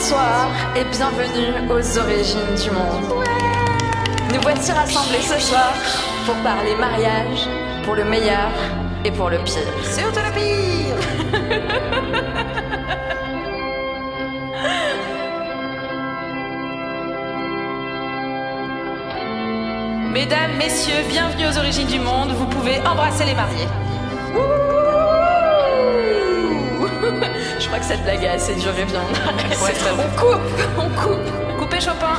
Bonsoir et bienvenue aux origines du monde. Nous voici rassemblés ce soir pour parler mariage, pour le meilleur et pour le pire. Surtout le pire Mesdames, messieurs, bienvenue aux origines du monde. Vous pouvez embrasser les mariés. Je crois que cette blague a assez duré bien. on coupe, on coupe. Coupez Chopin.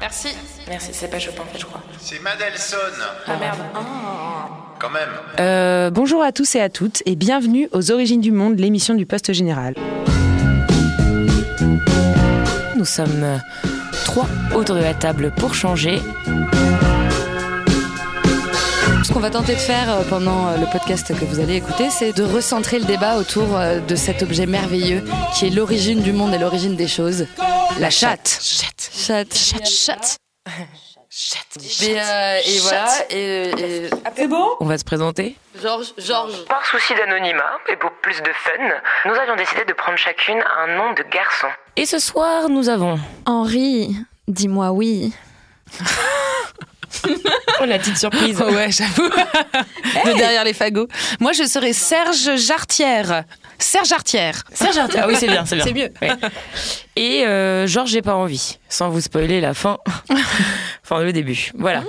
Merci. Merci, c'est pas Chopin, en fait, je crois. C'est Madelson. Ah merde. Quand même. Euh, bonjour à tous et à toutes et bienvenue aux Origines du Monde, l'émission du Poste Général. Nous sommes euh, trois autour de la table pour changer. Ce qu'on va tenter de faire euh, pendant euh, le podcast que vous allez écouter, c'est de recentrer le débat autour euh, de cet objet merveilleux qui est l'origine du monde et l'origine des choses. La chatte. Chatte. Chatte. Chatte, chatte. Et, euh, et voilà. Et, et- C'est bon On va se présenter. Georges, Georges. Par souci d'anonymat et pour plus de fun, nous avions décidé de prendre chacune un nom de garçon. Et ce soir, nous avons. Henri, dis-moi oui. Oh, la petite surprise. Ouais, j'avoue. De derrière les fagots. Moi, je serais Serge Jartière. Serge Jartière. Serge Arthur. Ah oui, c'est bien, c'est bien. C'est mieux. Ouais. Et euh, Georges, j'ai pas envie. Sans vous spoiler la fin. enfin, le début. Voilà.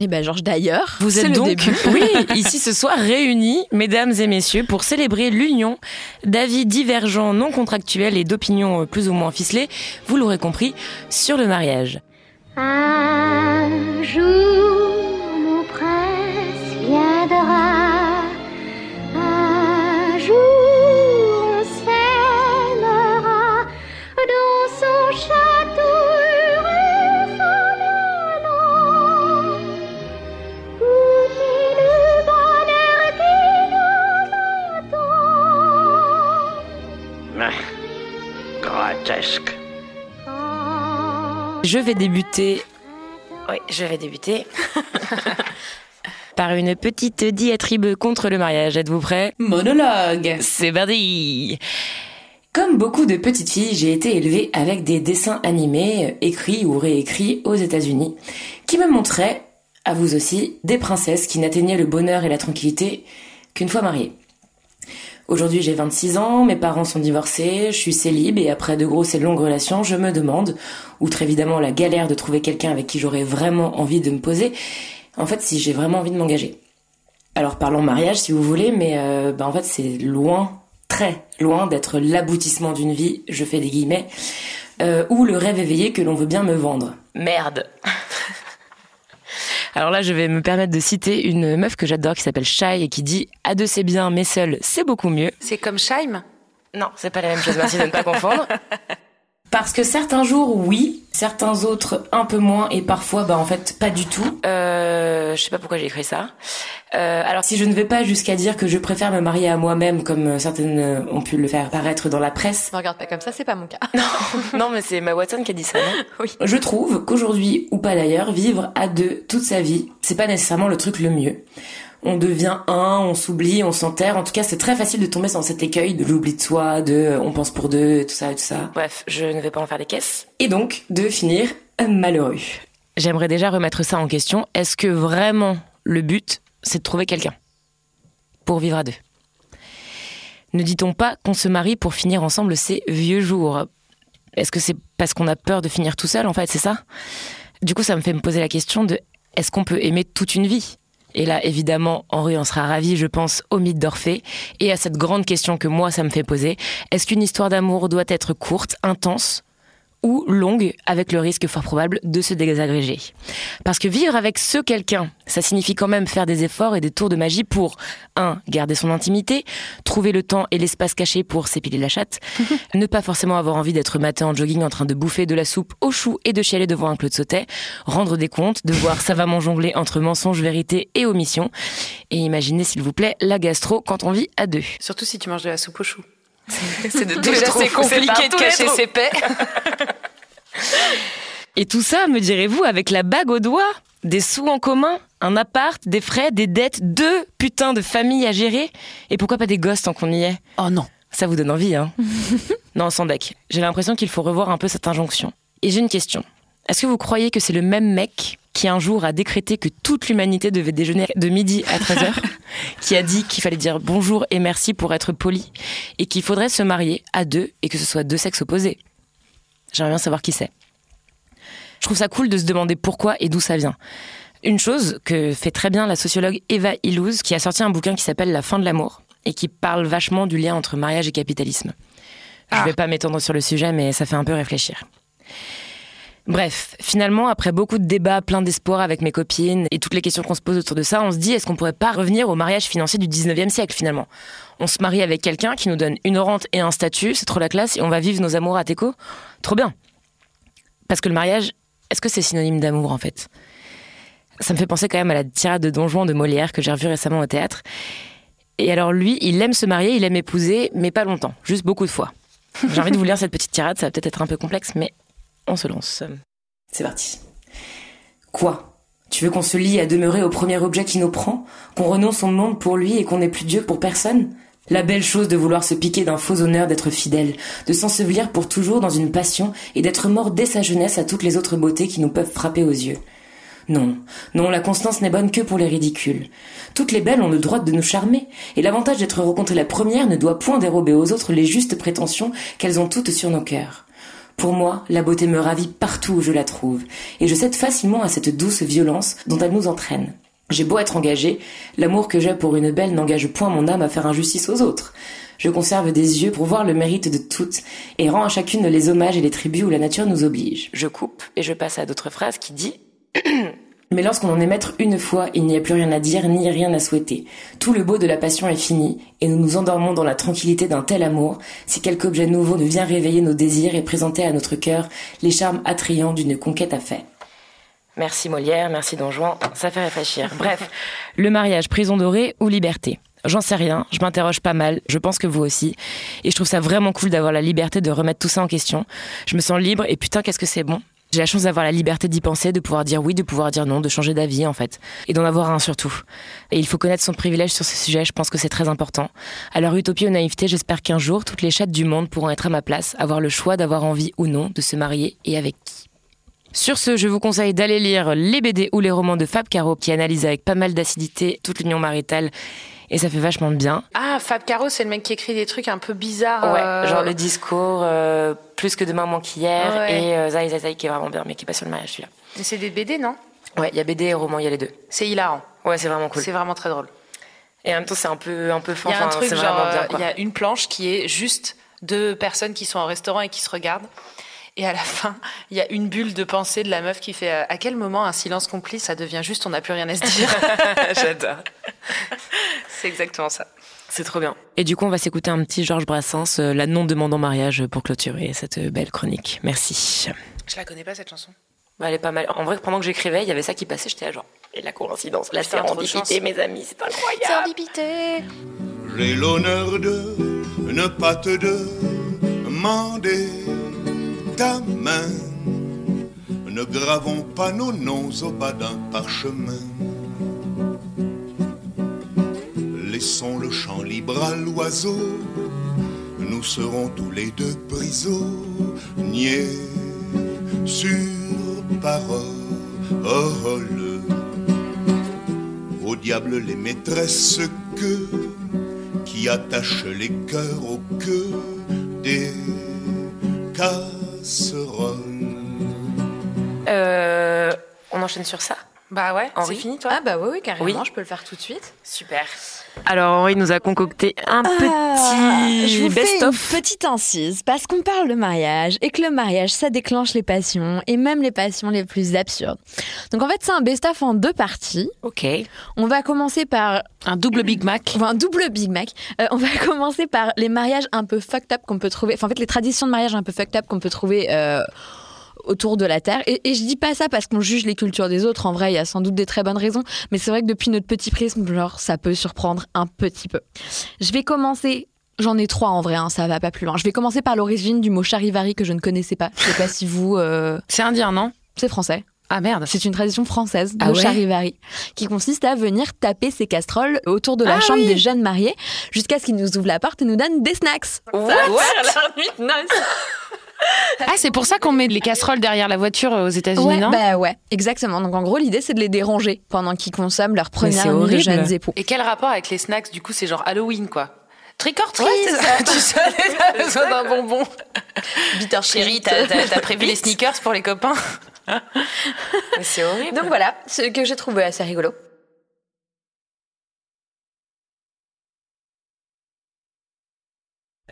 Et ben Georges d'ailleurs. Vous êtes le donc, début. oui, ici ce soir réunis, mesdames et messieurs, pour célébrer l'union d'avis divergents non contractuels et d'opinions euh, plus ou moins ficelées, vous l'aurez compris, sur le mariage. Un jour, mon prince viendra. Un jour, on s'aimera dans son château heureux le bonheur qui nous attend. Grotesque. Je vais débuter. Oui, je vais débuter. Par une petite diatribe contre le mariage. Êtes-vous prêts Monologue. C'est parti Comme beaucoup de petites filles, j'ai été élevée avec des dessins animés, euh, écrits ou réécrits aux États-Unis, qui me montraient, à vous aussi, des princesses qui n'atteignaient le bonheur et la tranquillité qu'une fois mariées. Aujourd'hui, j'ai 26 ans, mes parents sont divorcés, je suis célib et après de grosses et longues relations, je me demande, outre évidemment la galère de trouver quelqu'un avec qui j'aurais vraiment envie de me poser, en fait, si j'ai vraiment envie de m'engager. Alors parlons mariage si vous voulez, mais euh, bah, en fait c'est loin, très loin d'être l'aboutissement d'une vie, je fais des guillemets, euh, ou le rêve éveillé que l'on veut bien me vendre. Merde Alors là je vais me permettre de citer une meuf que j'adore qui s'appelle Shai et qui dit « À deux c'est bien, mais seul c'est beaucoup mieux ». C'est comme Scheim Non, c'est pas la même chose, merci de ne pas confondre. Parce que certains jours, oui, certains autres un peu moins, et parfois, bah en fait, pas du tout. Euh, je sais pas pourquoi j'ai écrit ça. Euh, alors si je ne vais pas jusqu'à dire que je préfère me marier à moi-même, comme euh, certaines euh, ont pu le faire paraître dans la presse, Ne regarde pas comme ça, c'est pas mon cas. non, mais c'est ma Watson qui a dit ça, non? Oui. Je trouve qu'aujourd'hui, ou pas d'ailleurs, vivre à deux toute sa vie, c'est pas nécessairement le truc le mieux. On devient un, on s'oublie, on s'enterre. En tout cas, c'est très facile de tomber dans cet écueil de l'oubli de soi, de on pense pour deux, tout ça et tout ça. Bref, je ne vais pas en faire des caisses. Et donc, de finir malheureux. J'aimerais déjà remettre ça en question. Est-ce que vraiment le but, c'est de trouver quelqu'un pour vivre à deux? Ne dit-on pas qu'on se marie pour finir ensemble ces vieux jours? Est-ce que c'est parce qu'on a peur de finir tout seul, en fait, c'est ça? Du coup, ça me fait me poser la question de est-ce qu'on peut aimer toute une vie? Et là, évidemment, Henri en sera ravi, je pense, au mythe d'Orphée et à cette grande question que moi, ça me fait poser. Est-ce qu'une histoire d'amour doit être courte, intense ou longue, avec le risque fort probable de se désagréger. Parce que vivre avec ce quelqu'un, ça signifie quand même faire des efforts et des tours de magie pour 1. garder son intimité, trouver le temps et l'espace caché pour s'épiler la chatte, ne pas forcément avoir envie d'être matin en jogging en train de bouffer de la soupe au chou et de chialer devant un Claude Sautet, rendre des comptes, devoir savamment jongler entre mensonges, vérité et omission, et imaginez s'il vous plaît la gastro quand on vit à deux. Surtout si tu manges de la soupe au chou. C'est déjà c'est compliqué de cacher ses paix. Et tout ça, me direz-vous, avec la bague au doigt Des sous en commun Un appart Des frais Des dettes Deux putains de familles à gérer Et pourquoi pas des gosses tant qu'on y est? Oh non. Ça vous donne envie, hein? Non, sans deck. J'ai l'impression qu'il faut revoir un peu cette injonction. Et j'ai une question. Est-ce que vous croyez que c'est le même mec qui un jour a décrété que toute l'humanité devait déjeuner de midi à 13h, qui a dit qu'il fallait dire bonjour et merci pour être poli, et qu'il faudrait se marier à deux et que ce soit deux sexes opposés? J'aimerais bien savoir qui c'est. Je trouve ça cool de se demander pourquoi et d'où ça vient. Une chose que fait très bien la sociologue Eva Illouz, qui a sorti un bouquin qui s'appelle La fin de l'amour et qui parle vachement du lien entre mariage et capitalisme. Je Ah. vais pas m'étendre sur le sujet, mais ça fait un peu réfléchir. Bref, finalement, après beaucoup de débats, plein d'espoir avec mes copines et toutes les questions qu'on se pose autour de ça, on se dit est-ce qu'on pourrait pas revenir au mariage financier du 19e siècle finalement? On se marie avec quelqu'un qui nous donne une rente et un statut, c'est trop la classe et on va vivre nos amours à Teco Trop bien. Parce que le mariage, est-ce que c'est synonyme d'amour en fait? Ça me fait penser quand même à la tirade de Don Juan de Molière que j'ai revue récemment au théâtre. Et alors lui, il aime se marier, il aime épouser, mais pas longtemps, juste beaucoup de fois. J'ai envie de vous lire cette petite tirade, ça va peut-être être un peu complexe, mais on se lance. C'est parti. Quoi? Tu veux qu'on se lie à demeurer au premier objet qui nous prend? Qu'on renonce au monde pour lui et qu'on n'est plus Dieu pour personne? La belle chose de vouloir se piquer d'un faux honneur d'être fidèle, de s'ensevelir pour toujours dans une passion et d'être mort dès sa jeunesse à toutes les autres beautés qui nous peuvent frapper aux yeux. Non, non, la constance n'est bonne que pour les ridicules. Toutes les belles ont le droit de nous charmer, et l'avantage d'être rencontrée la première ne doit point dérober aux autres les justes prétentions qu'elles ont toutes sur nos cœurs. Pour moi, la beauté me ravit partout où je la trouve, et je cède facilement à cette douce violence dont elle nous entraîne. J'ai beau être engagé, l'amour que j'ai pour une belle n'engage point mon âme à faire injustice aux autres. Je conserve des yeux pour voir le mérite de toutes, et rends à chacune les hommages et les tributs où la nature nous oblige. Je coupe, et je passe à d'autres phrases qui dit mais lorsqu'on en est maître une fois, il n'y a plus rien à dire ni rien à souhaiter. Tout le beau de la passion est fini, et nous nous endormons dans la tranquillité d'un tel amour, si quelque objet nouveau ne vient réveiller nos désirs et présenter à notre cœur les charmes attrayants d'une conquête à faire. Merci Molière, merci Don Juan, ça fait réfléchir. Bref, le mariage, prison dorée ou liberté? J'en sais rien, je m'interroge pas mal, je pense que vous aussi. Et je trouve ça vraiment cool d'avoir la liberté de remettre tout ça en question. Je me sens libre et putain qu'est-ce que c'est bon? J'ai la chance d'avoir la liberté d'y penser, de pouvoir dire oui, de pouvoir dire non, de changer d'avis en fait. Et d'en avoir un surtout. Et il faut connaître son privilège sur ce sujet, je pense que c'est très important. Alors utopie ou naïveté, j'espère qu'un jour, toutes les chattes du monde pourront être à ma place, avoir le choix d'avoir envie ou non de se marier et avec qui. Sur ce, je vous conseille d'aller lire les BD ou les romans de Fab Caro qui analysent avec pas mal d'acidité toute l'union maritale et ça fait vachement de bien. Ah, Fab Caro, c'est le mec qui écrit des trucs un peu bizarres. Ouais, euh, genre le discours euh, plus que demain moins qu'hier Ouais. et euh, Zai Zai Zai qui est vraiment bien mais qui est pas sur le mariage celui-là. mais C'est des BD, non? Ouais, il y a BD et roman, il y a les deux. C'est hilarant. Ouais, c'est vraiment cool. C'est vraiment très drôle. Et en même temps, c'est un peu un peu fin, Il y a un enfin, truc genre, euh, il y a une planche qui est juste deux personnes qui sont au restaurant et qui se regardent. Et à la fin, il y a une bulle de pensée de la meuf qui fait euh, à quel moment un silence complice ça devient juste on n'a plus rien à se dire? J'adore. C'est exactement ça. C'est trop bien. Et du coup, on va s'écouter un petit Georges Brassens, euh, la non demandant mariage pour clôturer cette euh, belle chronique. Merci. Je la connais pas cette chanson. Bah, elle est pas mal. En vrai, pendant que j'écrivais, il y avait ça qui passait, j'étais là genre. Et la coïncidence, la sérendipité, mes amis, c'est incroyable. J'ai l'honneur de ne pas te demander ta main. Ne gravons pas nos noms au bas d'un parchemin. Laissons le champ libre à l'oiseau. Nous serons tous les deux prisonniers sur parole. Au diable les maîtresses que qui attachent les cœurs au queue des casseroles. Euh, on enchaîne sur ça Bah ouais, Henri c'est fini toi Ah bah oui, oui carrément, Oui. je peux le faire tout de suite. Super. Alors Henri nous a concocté un Ah, petit best-of. petite incise parce qu'on parle de mariage et que le mariage ça déclenche les passions et même les passions les plus absurdes. Donc en fait c'est un best-of en deux parties. Ok. On va commencer par Un double Big Mac. enfin, un double Big Mac. Euh, on va commencer par les mariages un peu fucked up qu'on peut trouver. Enfin en fait les traditions de mariage un peu fucked up qu'on peut trouver. euh, autour de la Terre. Et, et je dis pas ça parce qu'on juge les cultures des autres. En vrai, il y a sans doute des très bonnes raisons. Mais c'est vrai que depuis notre petit prisme, genre, ça peut surprendre un petit peu. Je vais commencer. J'en ai trois en vrai, hein, ça va pas plus loin. Je vais commencer par l'origine du mot charivari que je ne connaissais pas. Je sais pas si vous. euh, C'est indien, non C'est français. Ah merde. C'est une tradition française, Ah le ouais charivari, qui consiste à venir taper ses casseroles autour de la Ah chambre oui. des jeunes mariés jusqu'à ce qu'ils nous ouvrent la porte et nous donnent des snacks. Ah, c'est pour ça qu'on met les casseroles derrière la voiture euh, aux États-Unis, Ouais, non bah ouais, exactement. Donc en gros, l'idée c'est de les déranger pendant qu'ils consomment leur première c'est nuit de horrible. jeunes époux. Et quel rapport avec les snacks Du coup, c'est genre Halloween quoi. Trick or treat, Ouais, c'est ça. tu sais, t'as besoin d'un bonbon. Bitter Chérie, t'as prévu les sneakers pour les copains c'est horrible. Donc voilà, ce que j'ai trouvé assez rigolo.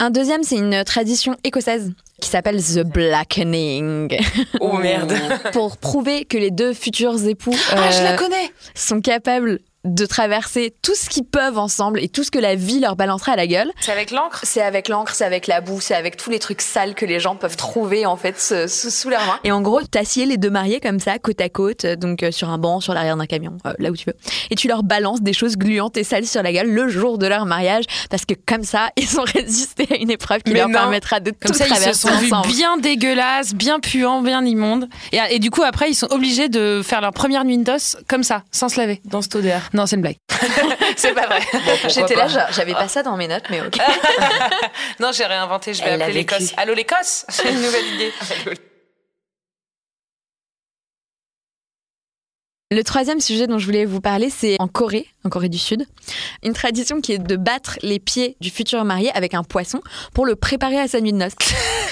Un deuxième, c'est une tradition écossaise qui s'appelle The Blackening. Oh merde. Pour prouver que les deux futurs époux Ah, je la euh, connais sont capables de traverser tout ce qu'ils peuvent ensemble et tout ce que la vie leur balancera à la gueule. C'est avec l'encre? C'est avec l'encre, c'est avec la boue, c'est avec tous les trucs sales que les gens peuvent trouver en fait sous, sous- sous leurs mains. Et en gros, t'assieds les deux mariés comme ça, côte à côte, euh, donc euh, sur un banc, sur l'arrière d'un camion, euh, là où tu veux. Et tu leur balances des choses gluantes et sales sur la gueule le jour de leur mariage, parce que comme ça, ils ont résisté à une épreuve qui Mais leur non. permettra de Comme tout ça, ils se sont vus ensemble. bien dégueulasses, bien puants, bien immondes. Et, et du coup, après, ils sont obligés de faire leur première nuit noces comme ça, sans se laver. Dans cette odeur. Non, c'est une blague. C'est pas vrai. J'étais là, j'a- j'avais pas ça dans mes notes, mais ok. non, j'ai réinventé, je vais Elle appeler l'Écosse. Allô l'Écosse? C'est une nouvelle idée. Le troisième sujet dont je voulais vous parler, c'est en Corée, en Corée du Sud, une tradition qui est de battre les pieds du futur marié avec un poisson pour le préparer à sa nuit de noces.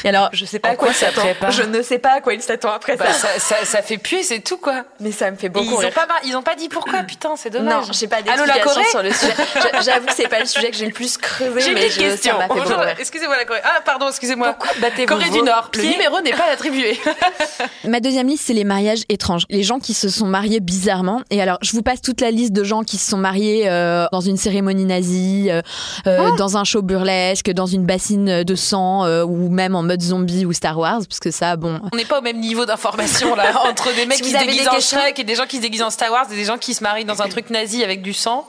Et alors, Je sais pas à quoi, quoi ça prépare Je ne sais pas à quoi il s'attend après Bah, ça. ça, ça, ça fait puer, c'est tout quoi. Mais ça me fait beaucoup ils, ont rire. pas, ils ont pas dit pourquoi, putain, c'est Non, dommage. j'ai pas d'explication Corée sur le sujet. J'a- J'avoue que c'est pas le sujet que j'ai le plus creusé, J'ai mais une je, question. ça m'a fait beaucoup Bonjour, rire. excusez-moi la Corée. Ah, pardon, excusez-moi. Pourquoi Corée du Nord. Le pieds numéro n'est pas attribué. ma deuxième liste, c'est les mariages étranges. Les gens qui se sont mariés bizarrement. Et alors, je vous passe toute la liste de gens qui se sont mariés euh, dans une cérémonie nazie, euh, euh, dans un show burlesque, dans une bassine de sang, euh, ou même en mode zombie ou Star Wars, parce que ça, bon, On n'est pas au même niveau d'information là entre des mecs Si qui se déguisent des en Shrek et des gens qui se déguisent en Star Wars et des gens qui se marient dans un truc nazi avec du sang.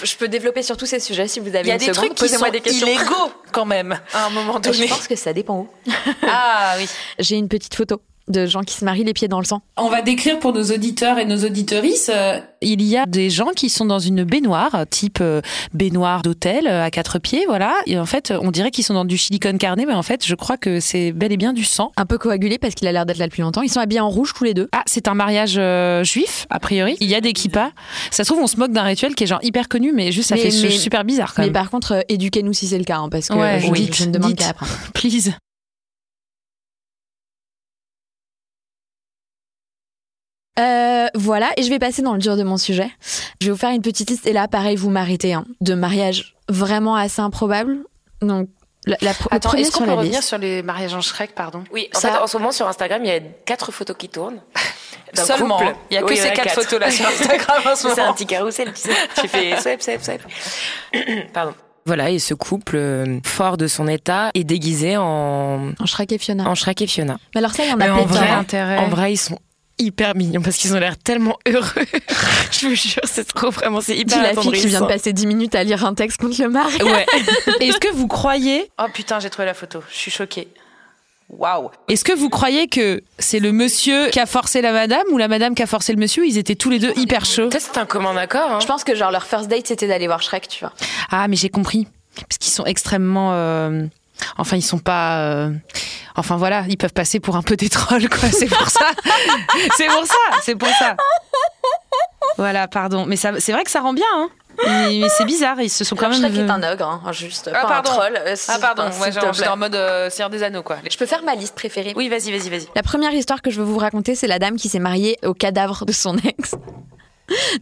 Je, je peux développer sur tous ces sujets si vous avez Il y a une des seconde. trucs qui sont des questions. illégaux quand même à un moment Je donné. pense que ça dépend où. Ah oui. j'ai une petite photo de gens qui se marient les pieds dans le sang. On va décrire pour nos auditeurs et nos auditorices. euh, il y a des gens qui sont dans une baignoire, type euh, baignoire d'hôtel euh, à quatre pieds, voilà. Et en fait, on dirait qu'ils sont dans du silicone carné, mais en fait, je crois que c'est bel et bien du sang. Un peu coagulé parce qu'il a l'air d'être là depuis longtemps. Ils sont habillés en rouge tous les deux. Ah, c'est un mariage euh, juif, a priori. Il y a des kippas. Ça se trouve, on se moque d'un rituel qui est genre hyper connu, mais juste ça Mais- fait mais- super bizarre quand Mais même. par contre, euh, éduquez-nous si c'est le cas, hein, parce que Ouais, je, oui. je ne demande qu'à apprendre. Please. Euh, voilà, et je vais passer dans le dur de mon sujet. Je vais vous faire une petite liste, et là, pareil, vous m'arrêtez, hein, de mariages vraiment assez improbables. Donc, la, la- Attends, est-ce qu'on sur peut revenir liste. sur les mariages en Shrek, pardon? Oui, en Ça- fait, en ce moment sur Instagram, il y a quatre photos qui tournent. Seulement. couple. Il y a que Oui, ces quatre photos là sur Instagram en ce C'est un moment. petit carrousel, tu sais. Tu fais swipe, swipe, swipe. Pardon. Voilà, et ce couple, euh, fort de son état, est déguisé en, En Shrek et Fiona. en Shrek et Fiona. Mais alors ça, il y en a Mais en vrai, intérêt. En vrai, ils sont hyper mignons parce qu'ils ont l'air tellement heureux. Je vous jure, c'est trop vraiment, c'est Dis hyper la fille qui vient de passer 10 minutes à lire un texte contre le mari. Ouais. Est-ce que vous croyez Oh putain, j'ai trouvé la photo. Je suis choquée. Waouh. Est-ce que vous croyez que c'est le monsieur qui a forcé la madame ou la madame qui a forcé le monsieur? Ils étaient tous les deux hyper chauds. Peut-être c'est un commun accord. Hein. Je pense que genre leur first date c'était d'aller voir Shrek, tu vois. Ah, mais j'ai compris. Parce qu'ils sont extrêmement. euh, Enfin, ils sont pas. euh, Enfin voilà, ils peuvent passer pour un peu des trolls, quoi. C'est pour ça. c'est pour ça. C'est pour ça. Voilà, pardon. Mais ça, c'est vrai que ça rend bien. Hein. Mais, mais c'est bizarre. Ils se sont quand même. Shrek est un ogre, hein, juste Ah, pas pardon. un troll. euh, Ah pardon, ouais, genre, j'étais en mode euh, Seigneur des Anneaux quoi. Je peux faire ma liste préférée. Oui, vas-y, vas-y, vas-y. La première histoire que je veux vous raconter, c'est la dame qui s'est mariée au cadavre de son ex.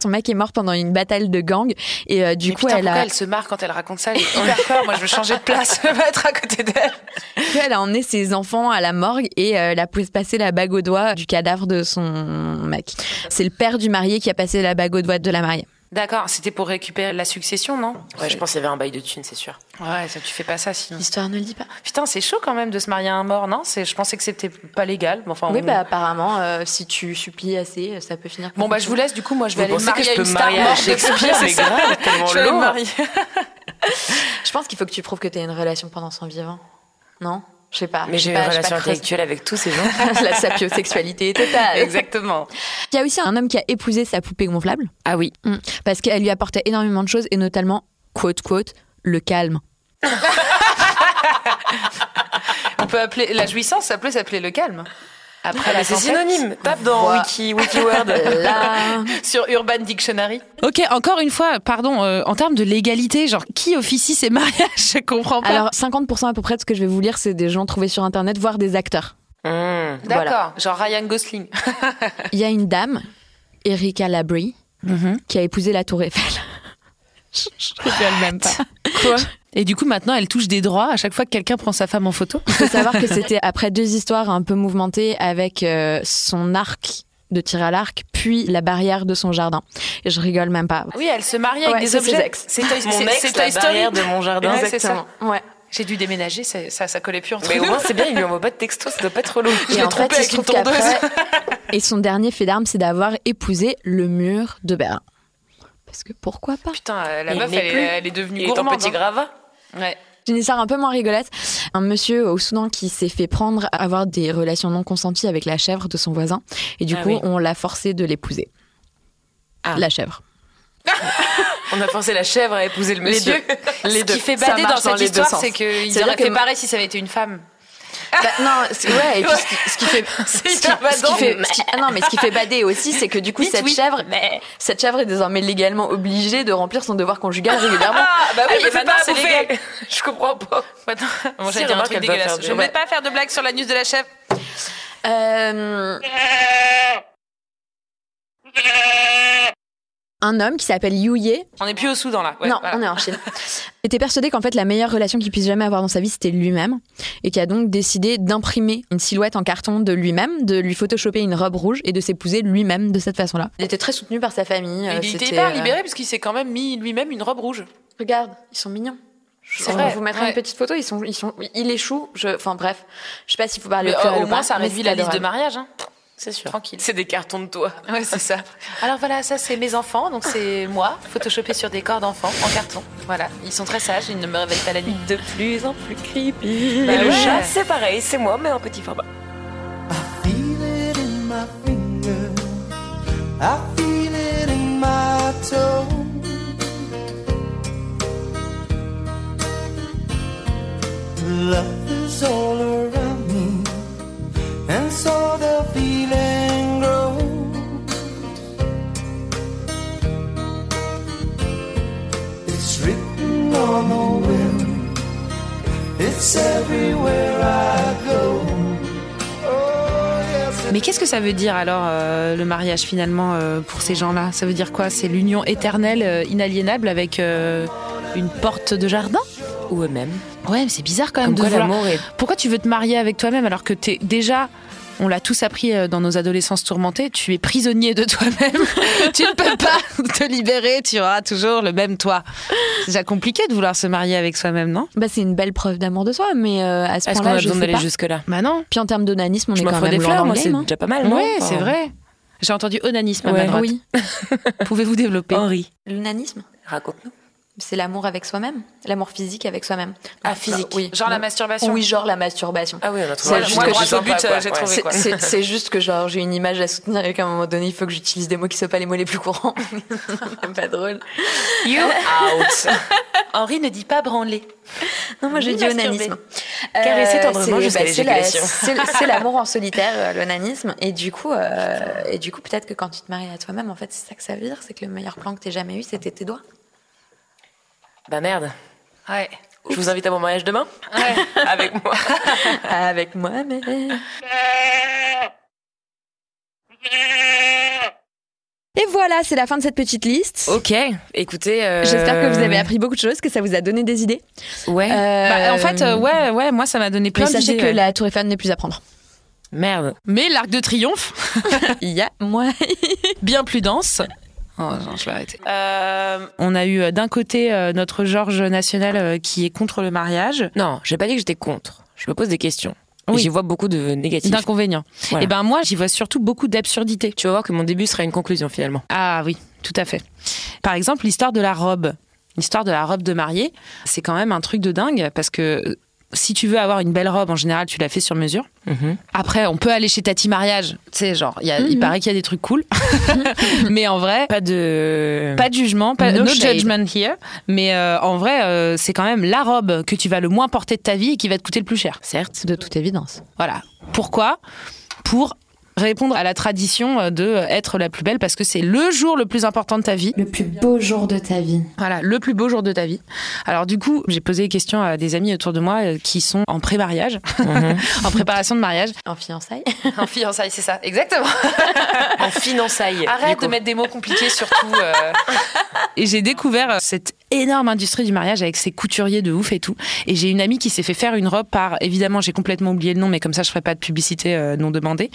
Son mec est mort pendant une bataille de gang et euh, du Mais coup putain, elle a elle se marre quand elle raconte ça? J'ai hyper peur. Moi, je veux changer de place. Je veux être à côté d'elle. Elle a emmené ses enfants à la morgue et euh, elle a pu passer la bague au doigt du cadavre de son mec. C'est le père du marié qui a passé la bague au doigt de la mariée. D'accord, c'était pour récupérer la succession, non? Ouais, je pense qu'il y avait un bail de thunes, c'est sûr. Ouais, ça, tu fais pas ça sinon. L'histoire ne le dit pas. Putain, c'est chaud quand même de se marier à un mort, non? C'est, Je pensais que c'était pas légal. mais Enfin, Oui, on- bah apparemment, euh, si tu supplies assez, ça peut finir. par Bon, bah, je vous laisse, du coup, moi, je vais Vous aller me pensez que marier je à peux une me star marier à morte Shakespeare, c'est grave, tellement Je vais me lourd. marier. Je pense qu'il faut que tu prouves que tu as une relation pendant son vivant. Non? Je sais pas. Mais j'ai une pas, relation intellectuelle avec tous ces gens. La sapiosexualité totale. Exactement. Il y a aussi un homme qui a épousé sa poupée gonflable Ah oui. Mm. parce qu'elle lui apportait énormément de choses et notamment, quote, quote, le calme. On peut appeler la jouissance, ça peut s'appeler le calme. Après Ah, c'est synonyme. Tape dans Voilà. Wiki, WikiWord. Là, Sur Urban Dictionary. Ok, encore une fois, pardon, euh, en termes de légalité, genre qui officie ces mariages? Je comprends pas. alors 50% à peu près de ce que je vais vous lire, c'est des gens trouvés sur internet, voire des acteurs. Mmh. D'accord. Voilà. Genre Ryan Gosling. Il y a une dame, Erika Labrie, Mhm. qui a épousé la Tour Eiffel. je je rigole même pas. Quoi? Et du coup, maintenant, elle touche des droits à chaque fois que quelqu'un prend sa femme en photo. Il faut savoir que c'était après deux histoires un peu mouvementées avec euh, son arc de tir à l'arc, puis la barrière de son jardin. Et je rigole même pas. Oui, elle se marie avec Ouais, des objets. ex. C'est Toy, Mon c'est- ex, c'est la Story. barrière de mon jardin. Ouais, c'est ça. Ouais. J'ai dû déménager, ça, ça, ça collait plus entre Mais au nous. moins, c'est bien, il lui envoie pas de texto, ça doit pas être relou. Je l'ai Et en trompé fait, il avec une trouve tondeuse. qu'après- Et son dernier fait d'armes, c'est d'avoir épousé le mur de Berlin. Parce que pourquoi pas? Putain, la meuf, elle, elle est devenue Il est en gourmande. petit hein. gravat. Ouais. J'ai une histoire un peu moins rigolote. Un monsieur au Soudan qui s'est fait prendre à avoir des relations non consenties avec la chèvre de son voisin. Et du Ah coup, oui. on l'a forcé de l'épouser. Ah. La chèvre. On a forcé la chèvre à épouser le monsieur. Les Ce deux. qui fait bader dans cette les deux histoire, c'est auraient que- fait pareil si ça avait été une femme. Bah, non, ouais, et puis ce qui, ce qui fait, ce qui, ce qui fait, ce qui- ah non, mais ce qui fait bader aussi, c'est que du coup, cette oui. chèvre, cette chèvre est désormais légalement obligée de remplir son devoir conjugal régulièrement. Ah, bah oui, me mais fait maintenant pas c'est bouffer. légal. Je comprends pas. Attends, bon, Si, j'ai dit un truc dégueulasse. Je ne vais pas faire de blague sur la news de la chèvre. Euh, Un homme qui s'appelle Yu Ye, On n'est plus au Soudan là. Ouais, non, voilà. on est en Chine, était persuadé qu'en fait la meilleure relation qu'il puisse jamais avoir dans sa vie c'était lui-même et qui a donc décidé d'imprimer une silhouette en carton de lui-même, de lui photoshopper une robe rouge et de s'épouser lui-même de cette façon-là. Il était très soutenu par sa famille. Euh, il était c'était, hyper euh, libéré parce qu'il s'est quand même mis lui-même une robe rouge. Regarde, ils sont mignons. C'est vrai, vous mettra ouais. une petite photo. Ils sont, ils sont, il échoue. Je, enfin bref, je sais pas s'il faut parler Mais, au euh, au moins, pas, ça réduit la liste de mariage. Hein. C'est sûr. Tranquille. C'est des cartons de toit. Ouais, c'est ça. Alors voilà, ça c'est mes enfants, donc c'est moi, photoshopé sur des corps d'enfants en carton. Voilà, ils sont très sages, ils ne me réveillent pas la nuit. De plus en plus creepy. Bah Et le ouais. chat, c'est pareil, c'est moi, mais en petit format. feel it in my finger. I feel it in my toe. Love is all around me, and so the feeling grows. It's written on the wind. It's everywhere I go. Oh, Mais qu'est-ce que ça veut dire alors euh, le mariage finalement euh, pour ces gens-là? Ça veut dire quoi? C'est l'union éternelle, euh, inaliénable avec une porte de jardin? Ou eux-mêmes. Ouais, mais c'est bizarre quand même Comme de quoi vouloir- l'amour est. Pourquoi tu veux te marier avec toi-même alors que t'es déjà on l'a tous appris euh, dans nos adolescences tourmentées, tu es prisonnier de toi-même. tu ne peux pas te libérer, tu auras toujours le même toi. C'est déjà compliqué de vouloir se marier avec soi-même, non? Bah, c'est une belle preuve d'amour de soi, mais euh, à ce Est-ce qu'on point-là, a je besoin d'aller jusque-là? Bah non. Puis en termes d'onanisme, on Je est quand même des loin fleurs, dans moi, le c'est game, hein. déjà pas mal, non Enfin, c'est vrai. J'ai entendu onanisme à Ouais. ma droite. Oui. Pouvez-vous développer? Henri, L'onanisme, raconte-nous. C'est l'amour avec soi-même, l'amour physique avec soi-même. Ah, physique. Oui. Genre la masturbation. Oui, genre la masturbation. Ah oui, on a trouvé C'est juste moi, que but, quoi. j'ai trouvé. C'est- quoi. C'est c'est juste que genre j'ai une image à soutenir et qu'à un moment donné il faut que j'utilise des mots qui soient pas les mots les plus courants. C'est pas drôle. You Out. Henri ne dit pas branler. Non, moi j'ai dit onanisme. Caresser Euh, tendrement c'est- jusqu'à bah, la- l'éjaculation. C'est c'est l'amour en solitaire, euh, l'onanisme. Et du coup, euh, et du coup, peut-être que quand tu te maries à toi-même, en fait, c'est ça que ça veut dire, c'est que le meilleur plan que t'aies jamais eu, c'était tes doigts. Bah merde. Ouais. Je vous invite à mon mariage demain Ouais. avec moi. Avec moi, mais. Et voilà, c'est la fin de cette petite liste. Ok, écoutez. euh, J'espère que vous avez appris beaucoup de choses, que ça vous a donné des idées. Ouais. Euh, Bah, en fait, euh, ouais, ouais, moi ça m'a donné plein Mais sachez d'idées. que ouais. la Tour Eiffel n'est plus à prendre. Merde. Mais l'arc de triomphe, Il y a moi. bien plus dense. Oh, non, je vais arrêter. Euh, on a eu euh, d'un côté euh, notre Georges national euh, qui est contre le mariage. Non, j'ai pas dit que j'étais contre. Je me pose des questions. Oui. J'y vois beaucoup de négatifs. D'inconvénients. Voilà. Et ben moi, j'y vois surtout beaucoup d'absurdités. Tu vas voir que mon début sera une conclusion finalement. Ah oui, tout à fait. Par exemple, l'histoire de la robe. L'histoire de la robe de mariée, c'est quand même un truc de dingue parce que si tu veux avoir une belle robe, en général, tu la fais sur mesure. Mhm. Après, on peut aller chez Tati Mariage. Tu sais, genre, il y a- il paraît qu'il y a des trucs cool. Mais en vrai, Pas de. pas de jugement, pas, No no, judgment here. Mais euh, en vrai, euh, c'est quand même la robe que tu vas le moins porter de ta vie et qui va te coûter le plus cher. Certes. De toute évidence. Voilà. Pourquoi? Pour répondre à la tradition euh, de être la plus belle parce que c'est le jour le plus important de ta vie. Le plus beau jour de ta vie. Voilà, le plus beau jour de ta vie. Alors du coup, j'ai posé des questions à des amis autour de moi euh, qui sont en pré-mariage, en préparation de mariage. En fiançailles. En fiançailles, c'est ça, exactement. En finançailles. Arrête de mettre des mots compliqués surtout. euh. Et j'ai découvert euh, cette énorme industrie du mariage avec ses couturiers de ouf et tout. Et j'ai une amie qui s'est fait faire une robe par, évidemment, j'ai complètement oublié le nom, mais comme ça, je ferai pas de publicité euh, non demandée.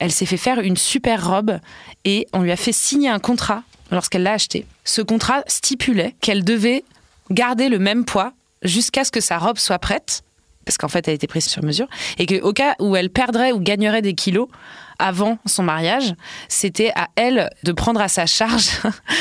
Elle s'est fait faire une super robe et on lui a fait signer un contrat lorsqu'elle l'a acheté. Ce contrat stipulait qu'elle devait garder le même poids jusqu'à ce que sa robe soit prête. Parce qu'en fait, elle était prise sur mesure. Et qu'au cas où elle perdrait ou gagnerait des kilos avant son mariage, c'était à elle de prendre à sa charge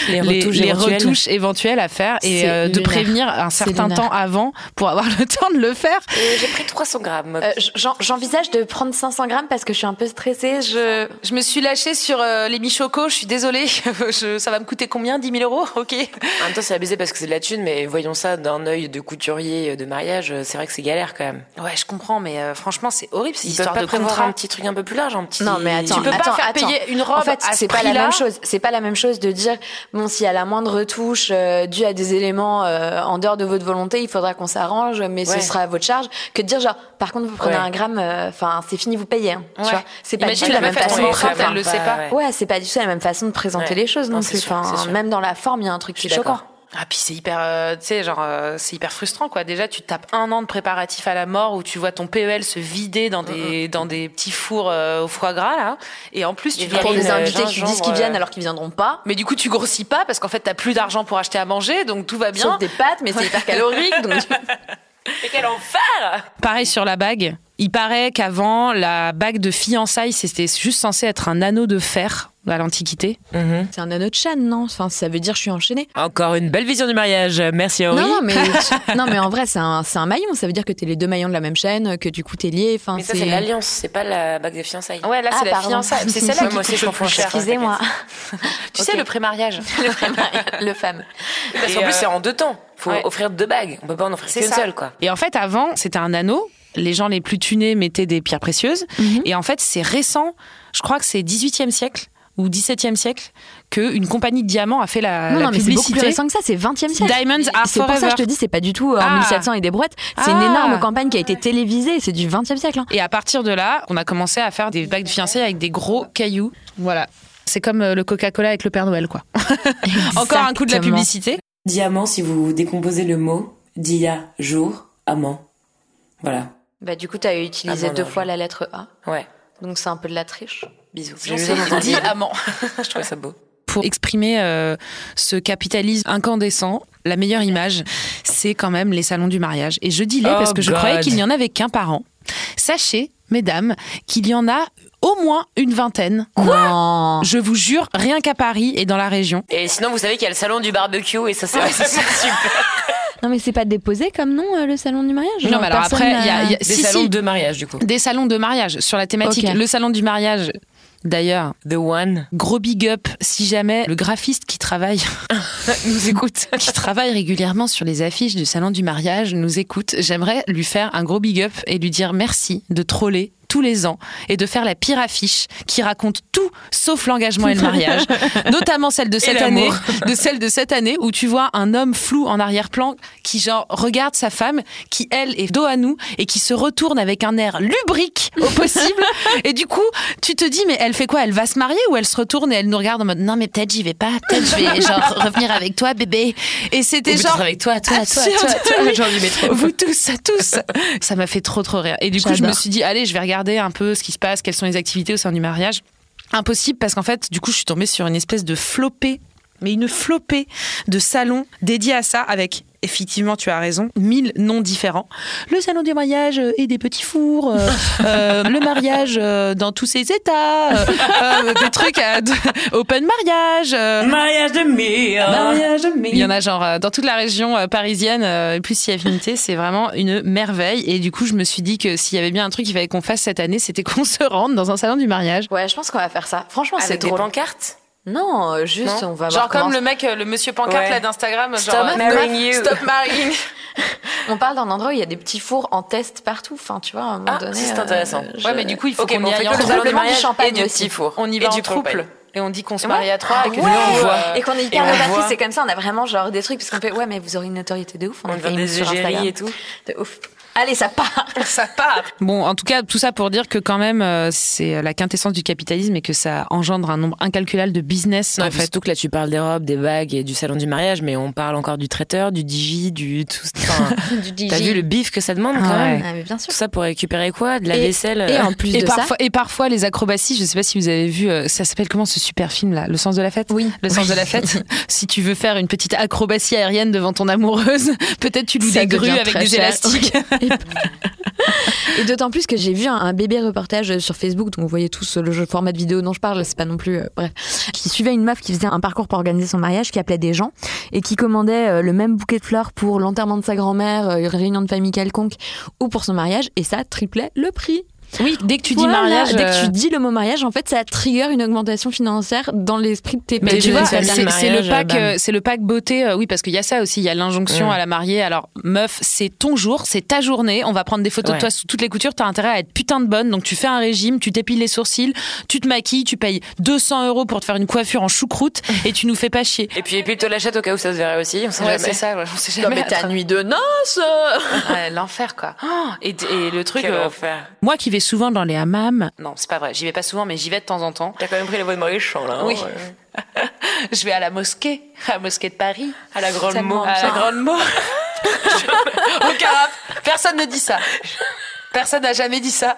Les retouches éventuelles. retouches éventuelles à faire et euh, de lunaire. prévenir un certain temps avant pour avoir le temps de le faire. J'ai pris 300 grammes. Euh, j'en- J'envisage de prendre 500 grammes parce que je suis un peu stressée. Je... Je me suis lâchée sur euh, les Michoco, je suis désolée. Je- ça va me coûter combien? 10 000 euros? Ok. En même temps, c'est abusé parce que c'est de la thune, mais voyons ça d'un œil de couturier de mariage, c'est vrai que c'est galère quand même. Ouais, je comprends, mais euh, franchement, c'est horrible cette Ils peuvent histoire pas de prévoir contrat. un petit truc un peu plus large, un petit. Non, mais attends, Tu peux pas attends, faire attends. payer une robe En fait, c'est ce pas la même chose. C'est pas la même chose de dire bon, s'il y a la moindre retouche euh, due à des éléments euh, en dehors de votre volonté, il faudra qu'on s'arrange, mais Ouais. ce sera à votre charge. Que de dire genre, par contre, vous prenez Ouais. un gramme, euh, enfin, c'est fini, vous payez. hein, Ouais. Tu vois, c'est pas Imagine du tout la même façon. elle le sait pas. Ouais, c'est pas du tout la même façon de présenter Ouais. les choses non, Non, plus. Enfin, même dans la forme, il y a un truc qui est choquant. Ah puis c'est hyper, euh, tu sais, genre euh, c'est hyper frustrant quoi. Déjà tu tapes un an de préparatifs à la mort où tu vois ton PEL se vider dans des dans des petits fours euh, au foie gras là, et en plus tu Il y dois a des invités qui disent qu'ils euh, viennent alors qu'ils viendront pas. mais du coup tu grossis pas parce qu'en fait t'as plus d'argent pour acheter à manger donc tout va bien. Sauf des pâtes, mais c'est hyper calorique. Donc, Mais quel enfer Pareil sur la bague. Il paraît qu'avant, la bague de fiançailles, c'était juste censé être un anneau de fer à l'Antiquité. Mhm. c'est un anneau de chaîne, non? Enfin, ça veut dire je suis enchaînée. Encore une belle vision du mariage. Merci Henri. Non, non, mais, non, mais en vrai, c'est un, c'est un maillon. Ça veut dire que t'es les deux maillons de la même chaîne, que du coup t'es lié. Enfin, Mais ça, c'est l'alliance, c'est pas la bague de fiançailles. Ouais là Ah, c'est la pardon. fiançaille, c'est celle-là qui moi aussi, coûte je cher. Excusez-moi. Tu sais le pré-mariage. le fameux. Le fameux. Parce qu'en plus, euh, c'est en deux temps. Faut ouais. offrir deux bagues. On peut pas en offrir qu'une ça. seule, quoi. Et en fait, avant, c'était un anneau. Les gens les plus tunés mettaient des pierres précieuses. Mhm. Et en fait, c'est récent, je crois que c'est 18e siècle ou 17e siècle, qu'une compagnie de diamants a fait la, Non, la non, mais c'est beaucoup plus publicité. récent que ça. C'est 20e siècle. Diamonds are C'est pour ça que je te dis, c'est pas du tout euh, en Ah. 1700 et des brouettes. C'est une Ah. énorme campagne qui a été télévisée. C'est du 20e siècle. hein. Et à partir de là, on a commencé à faire des bagues de fiançailles avec des gros cailloux. Voilà. C'est comme euh, le Coca-Cola avec le Père Noël, quoi. Encore un coup de la publicité. Diamant, si vous décomposez le mot, dia, jour, amant. Voilà. Bah, du coup, t'as utilisé Ah, non, deux non, fois la lettre A. Ouais. Donc, c'est un peu de la triche. Bisous. Non, Je c'est vous ai dit amant. Je trouvais ça beau. Pour exprimer euh, ce capitalisme incandescent, la meilleure image, c'est quand même les salons du mariage. Et je dis les Oh parce que je God. croyais qu'il n'y en avait qu'un par an. Sachez, mesdames, qu'il y en a au moins une vingtaine. Non. Je vous jure, rien qu'à Paris et dans la région. Et sinon, vous savez qu'il y a le salon du barbecue et ça, c'est super. Non, mais c'est pas déposé comme nom, euh, le salon du mariage Non, mais alors après, il y a- il y a- Des si, salons si, de mariage, du coup. des salons de mariage sur la thématique. Le salon du mariage, d'ailleurs, The One. gros big up si jamais le graphiste qui travaille nous écoute, qui travaille régulièrement sur les affiches du salon du mariage nous écoute. J'aimerais lui faire un gros big up et lui dire merci de troller tous les ans et de faire la pire affiche qui raconte tout sauf l'engagement et le mariage, notamment celle de cette année, de celle de cette année où tu vois un homme flou en arrière-plan qui genre regarde sa femme qui elle est dos à nous et qui se retourne avec un air lubrique au possible. Et du coup tu te dis mais elle fait quoi? Elle va se marier ou elle se retourne et elle nous regarde en mode non mais peut-être j'y vais pas peut-être je vais genre revenir avec toi bébé. Et c'était genre avec toi, toi, toi, toi, toi, genre du métro. vous tous tous. Ça m'a fait trop trop rire. Et du coup je me suis dit allez je vais regarder un peu ce qui se passe quelles sont les activités au sein du mariage. Impossible parce qu'en fait, du coup, je suis tombée sur une espèce de flopée, mais une flopée de salons dédiés à ça avec. Effectivement, tu as raison, mille noms différents. Le salon du mariage et des petits fours, euh, euh, le mariage euh, dans tous ses états, des trucs open mariage. euh, Mariage de mire. Mariage de Il y en a genre dans toute la région parisienne, plus si affinité, c'est vraiment une merveille. Et du coup, je me suis dit que s'il y avait bien un truc qu'il fallait qu'on fasse cette année, c'était qu'on se rende dans un salon du mariage. Ouais, je pense qu'on va faire ça. Franchement, c'est des drôle. pancartes Non, euh, juste, Non on va voir Genre comme comment- le mec, euh, le monsieur pancarte Ouais. là d'Instagram, Stop genre euh, marrying you. Stop marrying. On parle d'un endroit où il y a des petits fours en test partout. Enfin, tu vois, à un moment Ah, donné. c'est euh, intéressant. je- Ouais, mais du coup, il faut Ok, qu'on y aille en le couple. salon du champagne et du aussi. petit four. On y Et va en du couple. propane. Et on dit qu'on se Ouais. marie à trois. et que Ouais. nous, on voit. Et qu'on est Et hyper novatrice, c'est comme ça, on a vraiment genre des trucs, parce qu'on fait, ouais, mais vous aurez une notoriété de ouf, on, On a va fait des sur Instagram. et tout. De ouf. Allez, ça part. Ça part. Bon, en tout cas, tout ça pour dire que quand même, euh, c'est la quintessence du capitalisme et que ça engendre un nombre incalculable de business Non, en fait. surtout que là, tu parles des robes, des bagues et du salon du mariage, mais on parle encore du traiteur, du digi, du tout. Enfin, du. T'as vu le bif que ça demande quand Ah ouais. même Ah, mais bien sûr. Tout ça pour récupérer quoi? De la Et- vaisselle Et euh, en plus Et de parfois, ça, et parfois les acrobaties, je sais pas si vous avez vu, euh, ça s'appelle comment ce super film là, Le sens de la fête? Oui. Le sens de la fête. si tu veux faire une petite acrobatie aérienne devant ton amoureuse, peut-être tu loues Ça des grues avec des cher. Et d'autant plus que j'ai vu un, bébé reportage sur Facebook, donc vous voyez tous le format de vidéo dont je parle, c'est pas non plus. euh, bref. Qui suivait une meuf qui faisait un parcours pour organiser son mariage, qui appelait des gens et qui commandait euh, le même bouquet de fleurs pour l'enterrement de sa grand-mère, euh, une réunion de famille quelconque ou pour son mariage, et ça triplait le prix. Oui, dès que tu dis mariage, dès euh, que tu dis le mot mariage, en fait, ça trigger une augmentation financière dans l'esprit de tes Mais tes tu vois, c'est le pack, euh, c'est le pack beauté. euh, oui, parce qu'il y a ça aussi. Il y a l'injonction à la mariée. Alors, meuf, c'est ton jour, c'est ta journée. On va prendre des photos Ouais. de toi sous toutes les coutures. T'as intérêt à être putain de bonne. Donc, tu fais un régime, tu t'épiles les sourcils, tu te maquilles, tu payes 200 euros pour te faire une coiffure en choucroute et tu nous fais pas chier. Et puis, et puis te l'achète au cas où ça se verrait aussi, on sait Ouais, jamais. c'est ça. On sait Non, jamais. mais ta nuit de noces Ouais, L'enfer quoi. Oh, Et, et le truc. Quel euh, enfer. Moi qui vais souvent dans les hammams, Non, c'est pas vrai. J'y vais pas souvent, mais j'y vais de temps en temps. T'as quand même pris les voix de Maurice Champ, là. hein, Oui. ouais. Je vais à la mosquée, à la mosquée de Paris. À la grande mot. À la grande mot. Aucun rap. Personne ne dit ça. Personne n'a jamais dit ça.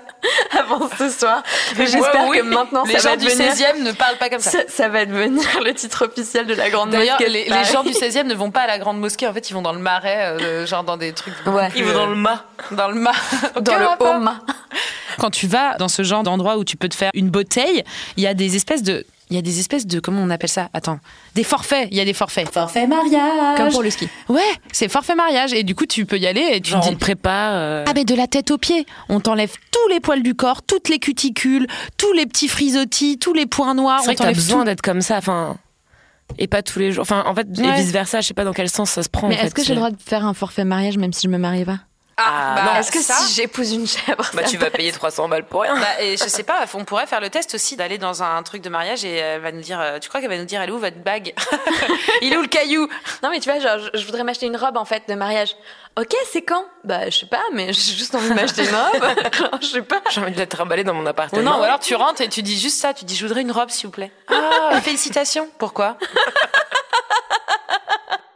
avant ce soir. Mais J'espère Ouais, oui. que maintenant, les ça gens va du devenir... 16e ne parlent pas comme ça. Ça, ça va devenir le titre officiel de la grande D'ailleurs, mosquée de les, les gens du 16e ne vont pas à la grande mosquée. En fait, ils vont dans le marais, euh, genre dans des trucs. Ouais. Ils vont dans le mât. Dans le mât. dans le rapport. home. quand tu vas dans ce genre d'endroit où tu peux te faire une bouteille, il y a des espèces de il y a des espèces de comment on appelle ça? Attends, des forfaits. Il y a des forfaits. Forfait mariage. Comme pour le ski. Ouais, c'est forfait mariage et du coup tu peux y aller et tu Genre, te on dis prépare. euh, ah mais de la tête aux pieds, on t'enlève tous les poils du corps, toutes les cuticules, tous les petits frisottis, tous les points noirs, C'est vrai on que t'as besoin d'être comme ça, enfin. Et pas tous les jours. Enfin, en fait, et vice versa, je sais pas dans quel sens ça se prend. Mais est-ce que j'ai le droit de faire un forfait mariage même si je me marie pas? Ah, Ah, bah, non. Est-ce que ça, si j'épouse une chèvre, Bah, tu vas payer 300 balles pour rien. Bah, et je sais pas, on pourrait faire le test aussi d'aller dans un truc de mariage et elle va nous dire, euh, tu crois qu'elle va nous dire, elle est où votre bague Il est où le caillou? Non, mais tu vois, genre, je- je voudrais m'acheter une robe en fait de mariage. Ok, c'est quand? Bah, je sais pas, mais j'ai juste envie de m'acheter une robe. Genre, je sais pas. J'ai envie de la trimballer dans mon Ou appartement. non, ou alors tu rentres et tu dis juste ça, tu dis, je voudrais une robe s'il vous plaît. Ah, félicitations. Pourquoi?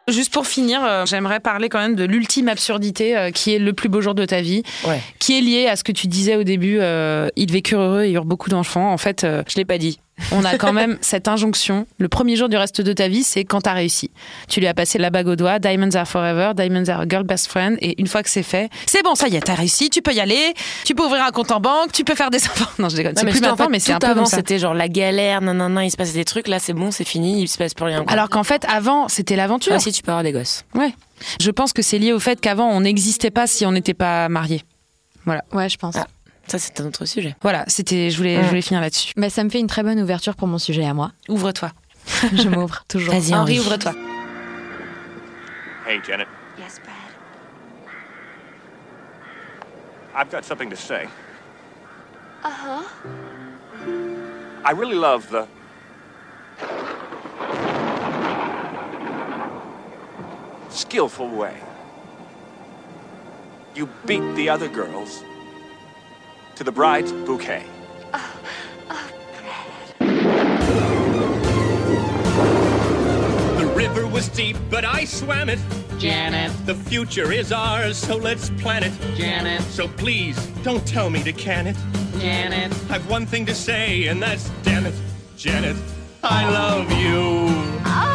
Juste pour finir, euh, j'aimerais parler quand même de l'ultime absurdité euh, qui est le plus beau jour de ta vie, Ouais. qui est lié à ce que tu disais au début, euh, ils vécurent heureux et eurent beaucoup d'enfants. En fait, euh, Je l'ai pas dit. On a quand même cette injonction. Le premier jour du reste de ta vie, c'est quand t'as réussi. Tu lui as passé la bague au doigt, Diamonds are forever, Diamonds are a girl best friend, et une fois que c'est fait, c'est bon, ça y est, t'as réussi, tu peux y aller, tu peux ouvrir un compte en banque, tu peux faire des enfants. Non, je déconne, Non, c'est plus en maintenant, fait, mais c'est tout un peu avant, comme ça. c'était genre la galère, nanana, il se passait des trucs. Là, c'est bon, c'est fini, il se passe plus rien. quoi. Alors qu'en fait, avant, c'était l'aventure. Ah, si tu peux avoir des gosses. Ouais. Je pense que c'est lié au fait qu'avant, on n'existait pas si on n'était pas marié. Ouais, je pense. Ah. Ça, c'est un autre sujet. Voilà, c'était, je voulais, Mm. je voulais finir là-dessus. Mais ça me fait une très bonne ouverture pour mon sujet à moi. Ouvre-toi. Je m'ouvre toujours. Vas-y, Henri, Henri. ouvre-toi. Hey, Janet. Yes, Brad. I've got something to say. Uh-huh. I really love the. skillful way. You beat the other girls to the bride's bouquet. The river was deep, but I swam it. Janet. The future is ours, so let's plan it. Janet. So please, don't tell me to can it. Janet. I've one thing to say, and that's damn it, Janet. I love you. Here's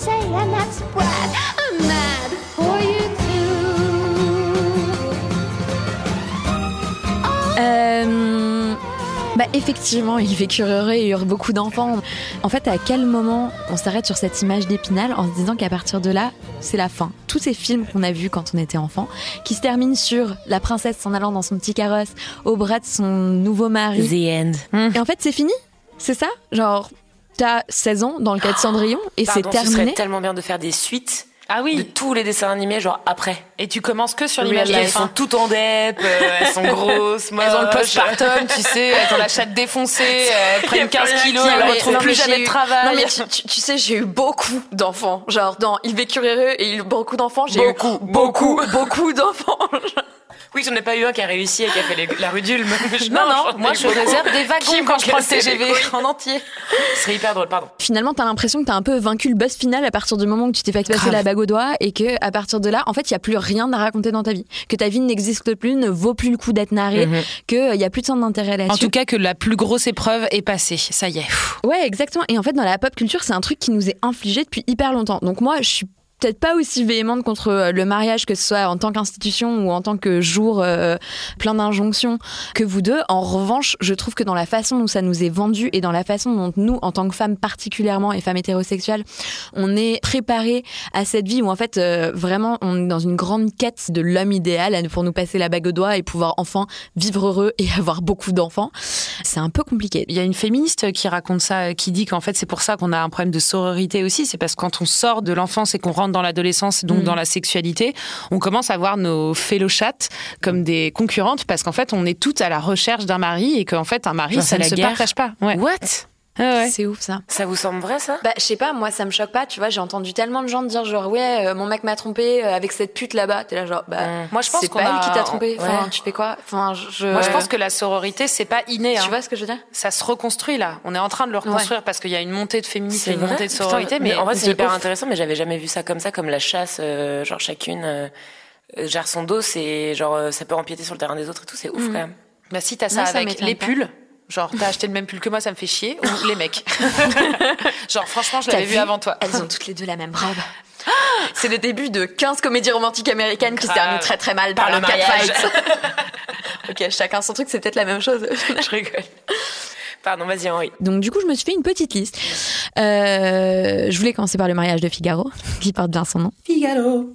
One thing to say and that's brat. I'm mad for you too. Euh, bah effectivement, il heureux et eurent beaucoup d'enfants. En fait, à quel moment on s'arrête sur cette image d'épinal en se disant qu'à partir de là, c'est la fin? Tous ces films qu'on a vus quand on était enfant, qui se terminent sur la princesse s'en allant dans son petit carrosse au bras de son nouveau mari. The end. Et en fait, c'est fini? C'est ça? Genre, t'as 16 ans dans le cas de Cendrillon et c'est Pardon, ce serait terminé tellement bien de faire des suites Ah de oui. tous les dessins animés, genre après. Et tu commences que sur l'image de elles sont toutes en dep, euh, elles sont grosses, Elles ont le moches. postpartum, tu sais, elles ont la chatte défoncée, elles prennent plus 15 rien kilos, elles ne retrouvent plus mais jamais de travail. Non mais tu, tu- tu sais, j'ai eu beaucoup d'enfants. Genre dans Ils vécurent heureux et beaucoup d'enfants, j'ai eu Beaucoup, beaucoup, beaucoup d'enfants. Oui, j'en ai pas eu un qui a réussi et qui a fait les- la rue d'Ulm. Non, non, moi je réserve des wagons quand je prends le TGV en entier. Ce serait hyper drôle, pardon. Finalement, t'as l'impression que t'as un peu vaincu le boss final à partir du moment où tu t'es fait passer la bague au doigt et que à partir de là, en fait, il y a plus rien à raconter dans ta vie, que ta vie n'existe plus, ne vaut plus le coup d'être narrée, Mhm. que il y a plus de centre d'intérêt là-dessus. En tout cas, que la plus grosse épreuve est passée. Ça y est. Pff. Ouais, exactement. Et en fait, dans la pop culture, c'est un truc qui nous est infligé depuis hyper longtemps. Donc moi, je suis peut-être pas aussi véhémente contre euh, le mariage, que ce soit en tant qu'institution ou en tant que jour euh, plein d'injonctions que vous deux. En revanche, je trouve que dans la façon dont ça nous est vendu et dans la façon dont nous, en tant que femmes particulièrement et femmes hétérosexuelles, on est préparé à cette vie où en fait euh, vraiment on est dans une grande quête de l'homme idéal pour nous passer la bague au doigt et pouvoir enfin vivre heureux et avoir beaucoup d'enfants. C'est un peu compliqué. Il y a une féministe qui raconte ça, qui dit qu'en fait c'est pour ça qu'on a un problème de sororité aussi. C'est parce que quand on sort de l'enfance et qu'on rentre dans l'adolescence, donc Mm. dans la sexualité, on commence à voir nos fellow chats comme des concurrentes parce qu'en fait on est toutes à la recherche d'un mari et qu'en fait un mari ça ne se guerre. partage pas. Ouais. What? Ouais, ouais. C'est ouf ça. Ça vous semble vrai, ça? Bah, je sais pas, moi ça me choque pas, tu vois, j'ai entendu tellement de gens dire genre ouais, euh, mon mec m'a trompé euh, avec cette pute là-bas, t'es là genre bah Mm. Moi je pense c'est qu'on pas a- elle qui t'a trompé, enfin Ouais. tu fais quoi? Enfin je Moi je pense que la sororité c'est pas inné. tu hein. vois ce que je veux dire? Ça se reconstruit là. On est en train de le reconstruire parce qu'il y a une montée de féminisme et une montée de Putain, sororité. mais en vrai, c'est hyper ouf. intéressant, mais j'avais jamais vu ça comme ça, comme la chasse, euh, genre chacune gère son dos, c'est genre euh, ça peut empiéter sur le terrain des autres et tout, c'est ouf quand même. Bah si t'as ça Non, ça avec les pulls. Genre, t'as acheté le même pull que moi, ça me fait chier. Ou les mecs. Genre, franchement, je l'avais vu vu avant toi. Elles ont toutes les deux la même robe. C'est le début de 15 comédies romantiques américaines qui se terminent très très mal par, Par le mariage. catfight. ok, chacun son truc, c'est peut-être la même chose. Je rigole. Pardon, vas-y Henri. Donc du coup, je me suis fait une petite liste. Euh, je voulais commencer par le mariage de Figaro, qui porte bien son nom. Figaro.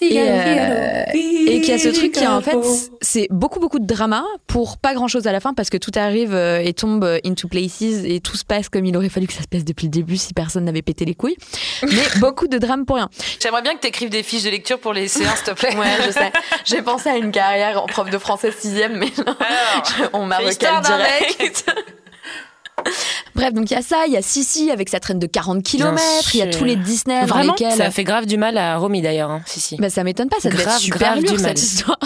Et, euh, et qui a ce truc qui en fait c'est beaucoup beaucoup de drama pour pas grand chose à la fin parce que tout arrive euh, et tombe euh, into places et tout se passe comme il aurait fallu que ça se passe depuis le début si personne n'avait pété les couilles. Mais beaucoup de drame pour rien. J'aimerais bien que t'écrives des fiches de lecture pour les séances, s'il te plaît. ouais je sais. J'ai pensé à une carrière en prof de français sixième mais non, on m'a direct Bref, donc il y a ça, il y a Sissi avec sa traîne de 40 km, il y a tous les Disney dans Vraiment lesquels... Ça fait grave du mal à Romy d'ailleurs, hein. si si. Bah ça m'étonne pas, ça devait être Grave, super grave lourd du cette histoire.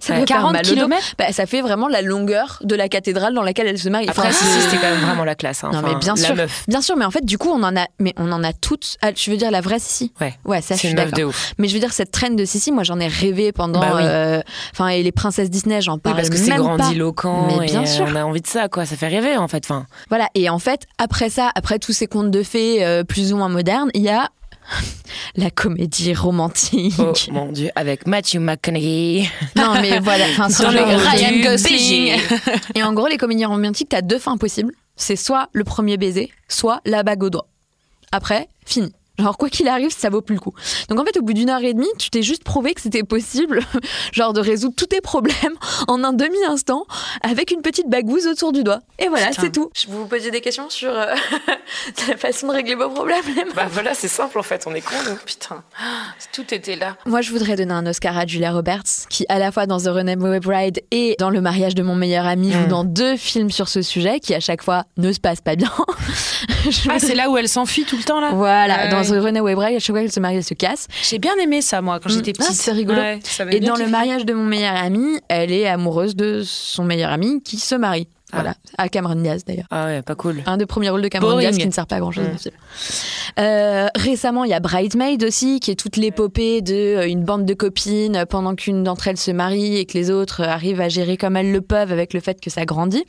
Ça faire 40 mal au dos. kilomètres Bah ça fait vraiment la longueur de la cathédrale dans laquelle elle se marie. Après, Enfin, si, si, c'était quand même vraiment la classe. hein. Non mais Enfin, bien la sûr, meuf. bien sûr, mais en fait du coup on en a, mais on en a toutes. Ah, tu veux dire la vraie Sissi Ouais. Ouais, ça je C'est suis une meuf de d'accord. ouf. Mais je veux dire cette traîne de Sissi, moi j'en ai rêvé pendant. Bah oui. euh, Enfin et les princesses Disney, j'en Oui, parle parce que c'est pas. grandiloquent. Mais bien euh, sûr. On a envie de ça, quoi. Ça fait rêver, en fait. Enfin, Voilà. Et en fait après ça, après tous ces contes de fées euh, plus ou moins modernes, il y a la comédie romantique. Oh mon dieu, avec Matthew McConaughey. Non, mais voilà, enfin, Ryan Gosling. Et en gros, les comédies romantiques, t'as deux fins possibles. C'est soit le premier baiser, soit la bague au doigt. Après, fini. Genre, quoi qu'il arrive, ça vaut plus le coup. Donc, en fait, au bout d'une heure et demie, tu t'es juste prouvé que c'était possible, genre, de résoudre tous tes problèmes en un demi-instant avec une petite bagouze autour du doigt. Et voilà, c'est tout. Je vous posiez des questions sur euh, la façon de régler vos problèmes, les meufs Bah voilà, c'est simple en fait, on est cons nous. Putain, tout était là. Moi, je voudrais donner un Oscar à Julia Roberts, qui, à la fois dans The Runaway Bride et dans Le mariage de mon meilleur ami, joue Mm. dans deux films sur ce sujet, qui à chaque fois ne se passe pas bien. Ah, c'est là où elle s'enfuit tout le temps là? Voilà, dans ouais. The Runaway Bride, à chaque fois qu'elle se marie, elle se casse. J'ai bien aimé ça moi quand j'étais Ah, petite. c'est rigolo. Ouais, Et dans le mariage de mon meilleur ami, elle est amoureuse de son meilleur ami qui se marie. Voilà, à Cameron Diaz d'ailleurs. Ah ouais, pas cool. Un des premiers rôles de Cameron Boring. Diaz qui ne sert pas à grand chose. Mm. Euh, récemment, il y a Bridesmaid aussi, qui est toute l'épopée de euh, une bande de copines pendant qu'une d'entre elles se marie et que les autres arrivent à gérer comme elles le peuvent avec le fait que ça grandit.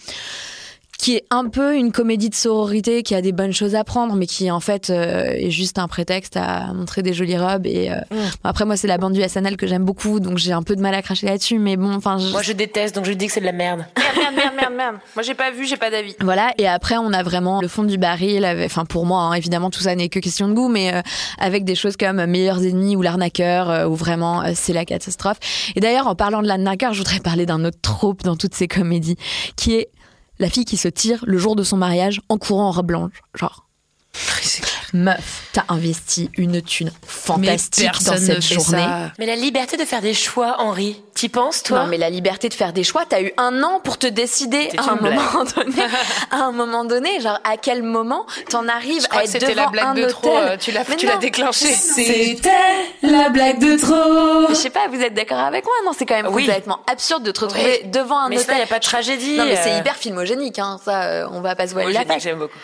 Qui est un peu une comédie de sororité qui a des bonnes choses à prendre, mais qui en fait euh, est juste un prétexte à montrer des jolies robes. Et euh, Mm. bon, après, moi, c'est la bande du SNL que j'aime beaucoup, donc j'ai un peu de mal à cracher là-dessus. Mais bon, enfin, je- Moi je déteste, donc je dis que c'est de la merde. Merde, merde, merde, merde, merde. Moi j'ai pas vu, j'ai pas d'avis. Voilà, et après on a vraiment le fond du baril, avec- enfin pour moi hein, évidemment tout ça n'est que question de goût, mais euh, avec des choses comme Meilleurs ennemis ou l'arnaqueur, euh, où vraiment euh, c'est la catastrophe. Et d'ailleurs en parlant de l'arnaqueur, je voudrais parler d'un autre trope dans toutes ces comédies, qui est la fille qui se tire le jour de son mariage en courant en robe blanche. Genre, meuf, t'as investi une thune fantastique dans personne cette ne fait journée. ça. Mais la liberté de faire des choix, Henri, t'y penses toi? Non, mais la liberté de faire des choix, t'as eu un an pour te décider à un blague. moment donné. à un moment donné, genre à quel moment t'en arrives Je crois à que être c'était devant la blague un de hôtel trop, euh, tu l'as Mais tu l'as déclenché. C'était la blague de trop. Je sais pas, vous êtes d'accord avec moi? Non, c'est quand même Oui. complètement absurde de te retrouver Oui. devant un Mais hôtel. ça, y a pas de tragédie. Non, mais c'est euh. hyper filmogénique, hein. Ça, euh, on va pas se voiler Moi, la face. j'aime beaucoup.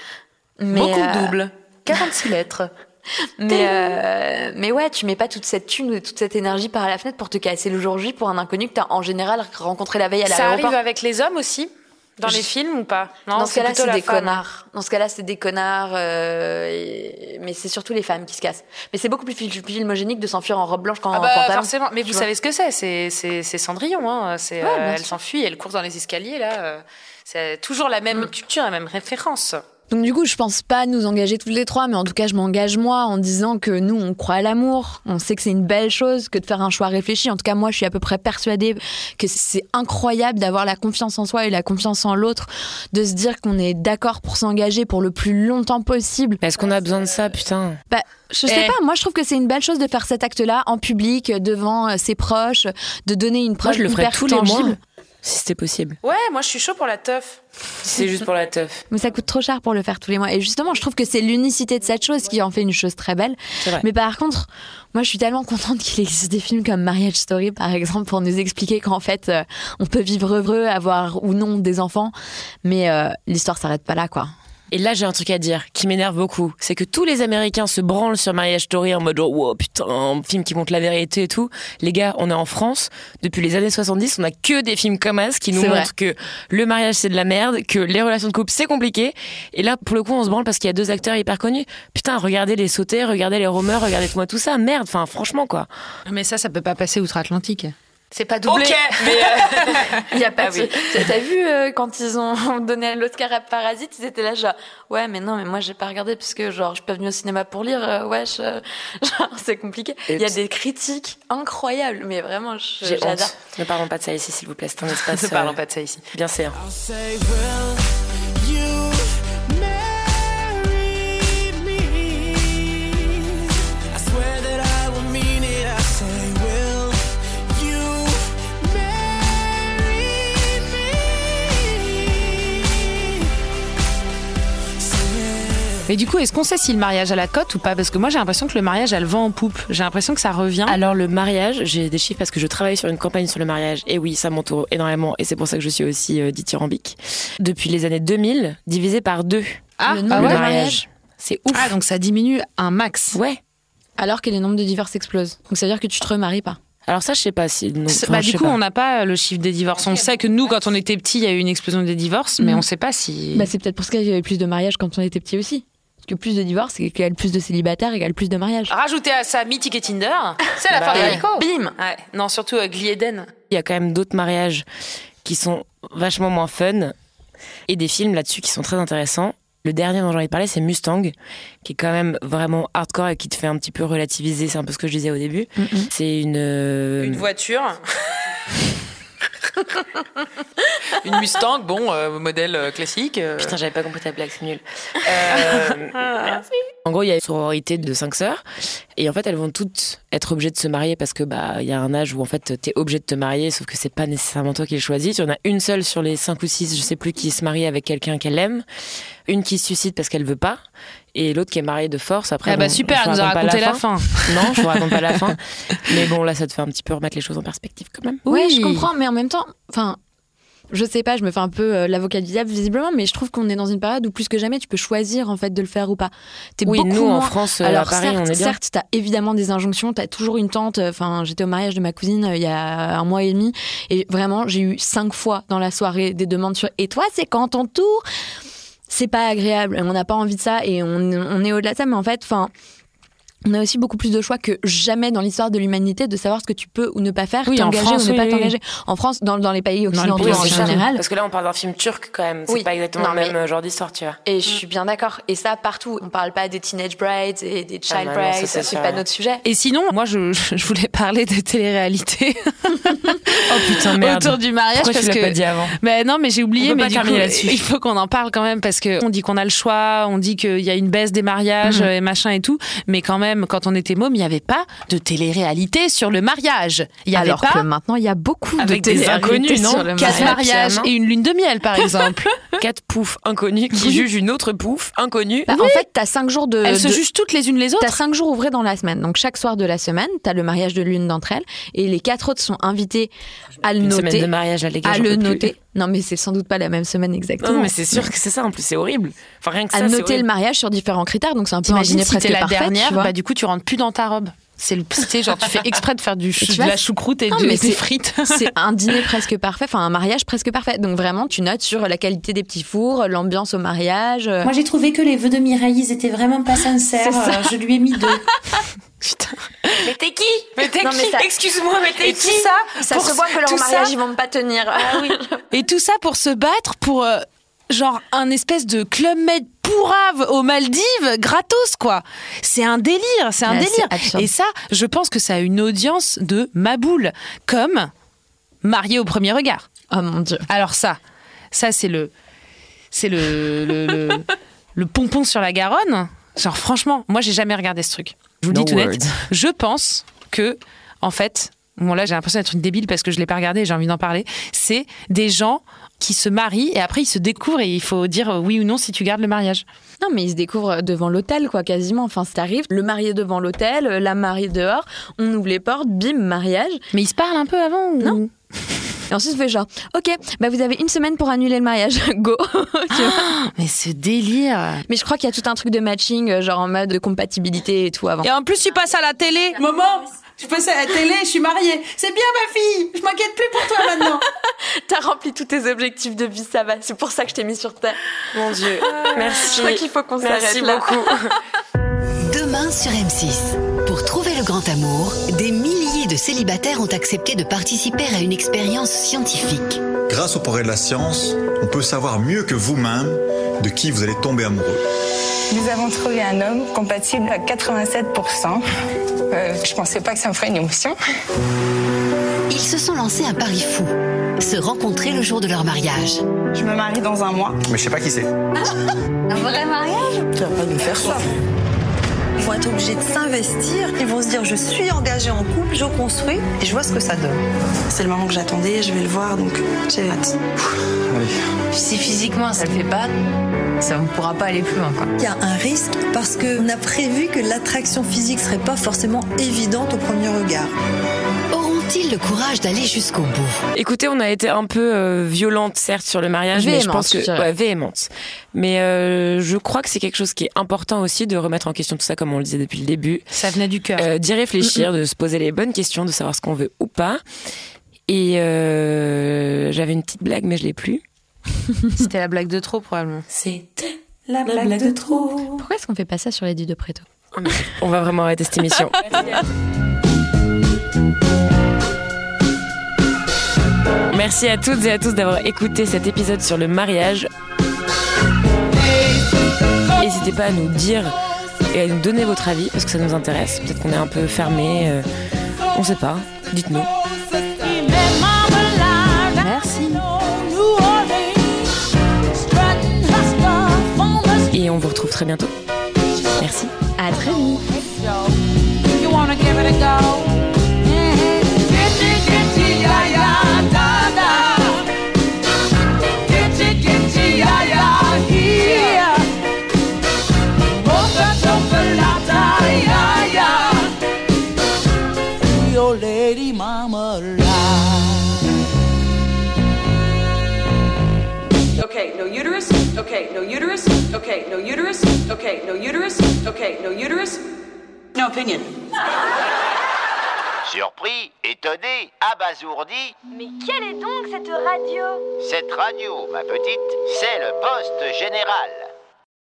Mais, Beaucoup euh, de doubles. 46 lettres. Mais, euh, mais ouais, tu mets pas toute cette thune ou toute cette énergie par la fenêtre pour te casser le jour J pour un inconnu que t'as en général rencontré la veille à Ça l'aéroport. arrive avec les hommes aussi Dans les films ou pas? Non, Dans ce cas-là, c'est des femme. connards. Dans ce cas-là, c'est des connards. euh, et- Mais c'est surtout les femmes qui se cassent. Mais c'est beaucoup plus fil- filmogénique de s'enfuir en robe blanche qu'en Ah bah pantalon. forcément, mais vous vois. savez ce que c'est, c'est Cendrillon, hein. C'est Ouais, euh, elle s'enfuit, elle court dans les escaliers là. euh, C'est toujours la Mm. même culture, la même référence. Donc du coup, je pense pas nous engager toutes les trois, mais en tout cas, je m'engage moi en disant que nous, on croit à l'amour. On sait que c'est une belle chose que de faire un choix réfléchi. En tout cas, moi, je suis à peu près persuadée que c'est incroyable d'avoir la confiance en soi et la confiance en l'autre, de se dire qu'on est d'accord pour s'engager pour le plus longtemps possible. Est-ce qu'on a besoin de ça, putain Bah, je sais Eh. pas, moi je trouve que c'est une belle chose de faire cet acte-là en public, devant euh, ses proches, de donner une Moi, preuve je le hyper tous les tangible. mois, si c'était possible. Ouais, moi je suis chaud pour la teuf. Si c'est juste pour la teuf. Mais ça coûte trop cher pour le faire tous les mois. Et justement, je trouve que c'est l'unicité de cette chose qui en fait une chose très belle. C'est vrai. Mais par contre, moi je suis tellement contente qu'il existe des films comme Marriage Story, par exemple, pour nous expliquer qu'en fait, euh, on peut vivre heureux, avoir ou non des enfants, mais euh, l'histoire s'arrête pas là, quoi. Et là, j'ai un truc à dire qui m'énerve beaucoup. C'est que tous les Américains se branlent sur Marriage Story en mode genre, wow, putain, un film qui montre la vérité et tout. Les gars, on est en France. Depuis les années 70, on a que des films comme As qui nous vrai. montrent que le mariage c'est de la merde, que les relations de couple c'est compliqué. Et là, pour le coup, on se branle parce qu'il y a deux acteurs hyper connus. Putain, regardez les sautés, regardez les romeurs, regardez-moi tout ça. Merde, enfin, franchement, quoi. Mais ça, ça peut pas passer outre-Atlantique. C'est pas doublé. Ok, mais euh, Il y a pas Ah de... oui. T'as vu euh, quand ils ont donné l'Oscar à Parasite, ils étaient là genre ouais mais non mais moi j'ai pas regardé parce que genre je suis pas venue au cinéma pour lire euh, wesh euh, genre c'est compliqué. Il y a des critiques incroyables mais vraiment j'adore. honte. Ne parlons pas de ça ici, s'il vous plaît. C'est un espace. Ne euh, parlons pas de ça ici. Bien c'est. Mais du coup, est-ce qu'on sait si le mariage a la cote ou pas? Parce que moi, j'ai l'impression que le mariage a le vent en poupe. J'ai l'impression que ça revient. Alors le mariage, j'ai des chiffres parce que je travaille sur une campagne sur le mariage et oui, ça m'entoure énormément et c'est pour ça que je suis aussi euh, dithyrambique. Depuis les années 2000, divisé par deux. Ah, Le ah de mariage, c'est ouf. Ah, donc ça diminue un max. Ouais. Alors que les nombres de divorces explosent. Donc ça veut dire que tu te remaries pas. Alors ça, je sais pas si. non, enfin, bah, du coup, pas. on n'a pas le chiffre des divorces. On sait que nous, quand on était petits, il y a eu une explosion des divorces, mais Mhm. on sait pas si. Bah c'est peut-être pour ça qu'il y avait plus de mariages quand on était petit aussi. Que plus de divorces égale plus de célibataires égale plus de mariages. Rajouter à ça Mythique et Tinder, c'est la Bah fin ouais. Bim Ouais. Non, surtout euh, Glee Eden. Il y a quand même d'autres mariages qui sont vachement moins fun et des films là-dessus qui sont très intéressants. Le dernier dont j'ai envie de parler, c'est Mustang, qui est quand même vraiment hardcore et qui te fait un petit peu relativiser. C'est un peu ce que je disais au début. C'est une. euh, Une voiture. Une Mustang, bon, euh, modèle euh, classique. euh. Putain, j'avais pas compris ta blague, c'est nul. Euh, En gros, il y a une sororité de cinq sœurs, et en fait, elles vont toutes être obligées de se marier parce que bah il y a un âge où en fait t'es obligé de te marier, sauf que c'est pas nécessairement toi qui le choisis. Il y en a une seule sur les cinq ou six, je sais plus, qui se marie avec quelqu'un qu'elle aime, une qui se suicide parce qu'elle veut pas, et l'autre qui est mariée de force. Après, Ah bah bon, super, je elle nous a raconte pas raconté la fin. Non, je vous raconte pas la fin. Mais bon, là, ça te fait un petit peu remettre les choses en perspective quand même. Ouais, je comprends, mais en même temps, enfin, je sais pas, je me fais un peu euh, l'avocat du diable visiblement, mais je trouve qu'on est dans une période où plus que jamais tu peux choisir en fait de le faire ou pas. T'es Oui, beaucoup nous, en France, euh, à Alors Paris, certes, on est bien. certes, t'as évidemment des injonctions, t'as toujours une tante. euh, Enfin, j'étais au mariage de ma cousine euh, il y a un mois et demi, et vraiment, j'ai eu cinq fois dans la soirée des demandes sur. Et toi, c'est quand ton tour? C'est pas agréable. On n'a pas envie de ça, et on, on est au-delà de ça. Mais en fait, enfin. On a aussi beaucoup plus de choix que jamais dans l'histoire de l'humanité de savoir ce que tu peux ou ne pas faire, Oui, t'engager ou ne oui, pas oui. t'engager. En France, dans, dans les pays occidentaux en général. Parce que là, on parle d'un film turc quand même. C'est Oui. pas exactement le même genre d'histoire, tu vois. Et je suis bien d'accord. Et ça, partout. On parle pas des teenage brides et des Ah child bah ça, brides. c'est pas notre sujet. Et sinon, moi, je, je voulais parler de télé-réalité Oh putain, merde. autour du mariage Pourquoi parce tu que pas dit avant Mais non, mais j'ai oublié. On mais du coup, il faut qu'on en parle quand même parce que on dit qu'on a le choix, on dit qu'il y a une baisse des mariages Mhm. et machin et tout, mais quand même, quand on était môme, il n'y avait pas de télé-réalité sur le mariage. Il y avait Alors pas que maintenant, il y a beaucoup avec de des télé-réalités inconnus, non sur le Quatre mariage. mariages et une lune de miel, par exemple. Quatre poufs inconnus qui jugent une autre pouf inconnue. Bah, En fait, t'as cinq jours de. Elles se jugent toutes les unes les autres. T'as cinq jours ouvrés dans la semaine. Donc, chaque soir de la semaine, t'as le mariage de l'une d'entre elles. Et les quatre autres sont invités à le Une noter. semaine de mariage, à j'en le noter. Non, mais c'est sans doute pas la même semaine exactement. Non, mais c'est sûr que c'est ça. En plus, c'est horrible. Enfin, rien que ça, à noter le mariage sur différents critères. Donc, c'est un peu dîner si presque la dernière, bah du coup tu rentres plus dans ta robe. C'est le tu sais, genre tu fais exprès de faire du de vois, la choucroute et Non, de- mais des c'est- frites. C'est un dîner presque parfait, enfin un mariage presque parfait. Donc vraiment, tu notes sur la qualité des petits fours, l'ambiance au mariage. Moi, j'ai trouvé que les vœux de Mireille, ils étaient vraiment pas sincères. Euh, Je lui ai mis deux. Mais t'es qui? Mais t'es qui? ça- Excuse-moi, mais t'es Et qui? tout ça, Ça pour se voit que leur ça- mariage, ils vont pas tenir. Ah oui. Et tout ça pour se battre pour euh, genre un espèce de club med pourrave aux Maldives, gratos quoi. C'est un délire, c'est un Ouais, délire. Et ça, je pense que ça a une audience de maboule, comme Marié au premier regard. Oh mon dieu. Alors ça, ça c'est le, c'est le, le, le, le pompon sur la Garonne. Genre franchement, moi j'ai jamais regardé ce truc. Je vous le No dis tout net. Je pense que en fait, bon là j'ai l'impression d'être une débile parce que je l'ai pas regardé et j'ai envie d'en parler. C'est des gens qui se marient et après ils se découvrent et il faut dire euh, oui ou non si tu gardes le mariage. Non, mais ils se découvrent devant l'hôtel, quoi, quasiment. Enfin, ça t'arrive, le marié devant l'hôtel, la mariée dehors, on ouvre les portes, bim, mariage. Mais ils se parlent un peu avant ou... Non. Et ensuite, on fait genre, ok, bah vous avez une semaine pour annuler le mariage, go. Tu vois Mais ce délire. mais je crois qu'il y a tout un truc de matching, euh, genre en mode de compatibilité et tout avant. Et en plus tu passes à la télé. Maman, je passe à la télé, je suis mariée. C'est bien, ma fille. Je m'inquiète plus pour toi maintenant. T'as rempli tous tes objectifs de vie, ça va. C'est pour ça que je t'ai mis sur terre. Mon Dieu. Merci. Je crois qu'il faut qu'on Merci s'arrête là. beaucoup. Demain sur M6. Pour trouver le grand amour, des milliers de célibataires ont accepté de participer à une expérience scientifique. Grâce au progrès de la science, on peut savoir mieux que vous-même de qui vous allez tomber amoureux. Nous avons trouvé un homme compatible à 87%. Euh, je pensais pas que ça me ferait une émotion. Ils se sont lancés un pari fou. Se rencontrer le jour de leur mariage. Je me marie dans un mois. Mais je sais pas qui c'est. Un vrai mariage? Tu vas pas nous faire ça. Ils vont être obligés de s'investir. Ils vont se dire je suis engagé en couple, je construis et je vois ce que ça donne. C'est le moment que j'attendais, je vais le voir donc j'ai hâte. Si physiquement ça le fait pas, ça ne pourra pas aller plus loin. Quoi. Il y a un risque parce qu'on a prévu que l'attraction physique serait pas forcément évidente au premier regard. Auront-ils le courage d'aller jusqu'au bout Écoutez, on a été un peu euh, violente, certes, sur le mariage, mais je pense que je dirais. ouais, véhémente. Mais euh, je crois que c'est quelque chose qui est important aussi de remettre en question tout ça, comme on le disait depuis le début. Ça venait du cœur. Euh, D'y réfléchir, de se poser les bonnes questions, de savoir ce qu'on veut ou pas. Et euh, j'avais une petite blague, mais je l'ai plus. C'était la blague de trop probablement. C'était La blague de trop. Pourquoi est-ce qu'on fait pas ça sur Lady de Préto? On va vraiment arrêter cette émission. Merci à toutes et à tous d'avoir écouté cet épisode sur le mariage. N'hésitez pas à nous dire et à nous donner votre avis parce que ça nous intéresse. Peut-être qu'on est un peu fermé. euh, on sait pas. Dites-nous. Merci. Et on vous retrouve très bientôt. Merci. À très vite. Okay, no uterus? Okay, no uterus? No opinion. Surpris, étonné, abasourdi, Mais quelle est donc cette radio? Cette radio, ma petite, c'est le poste général.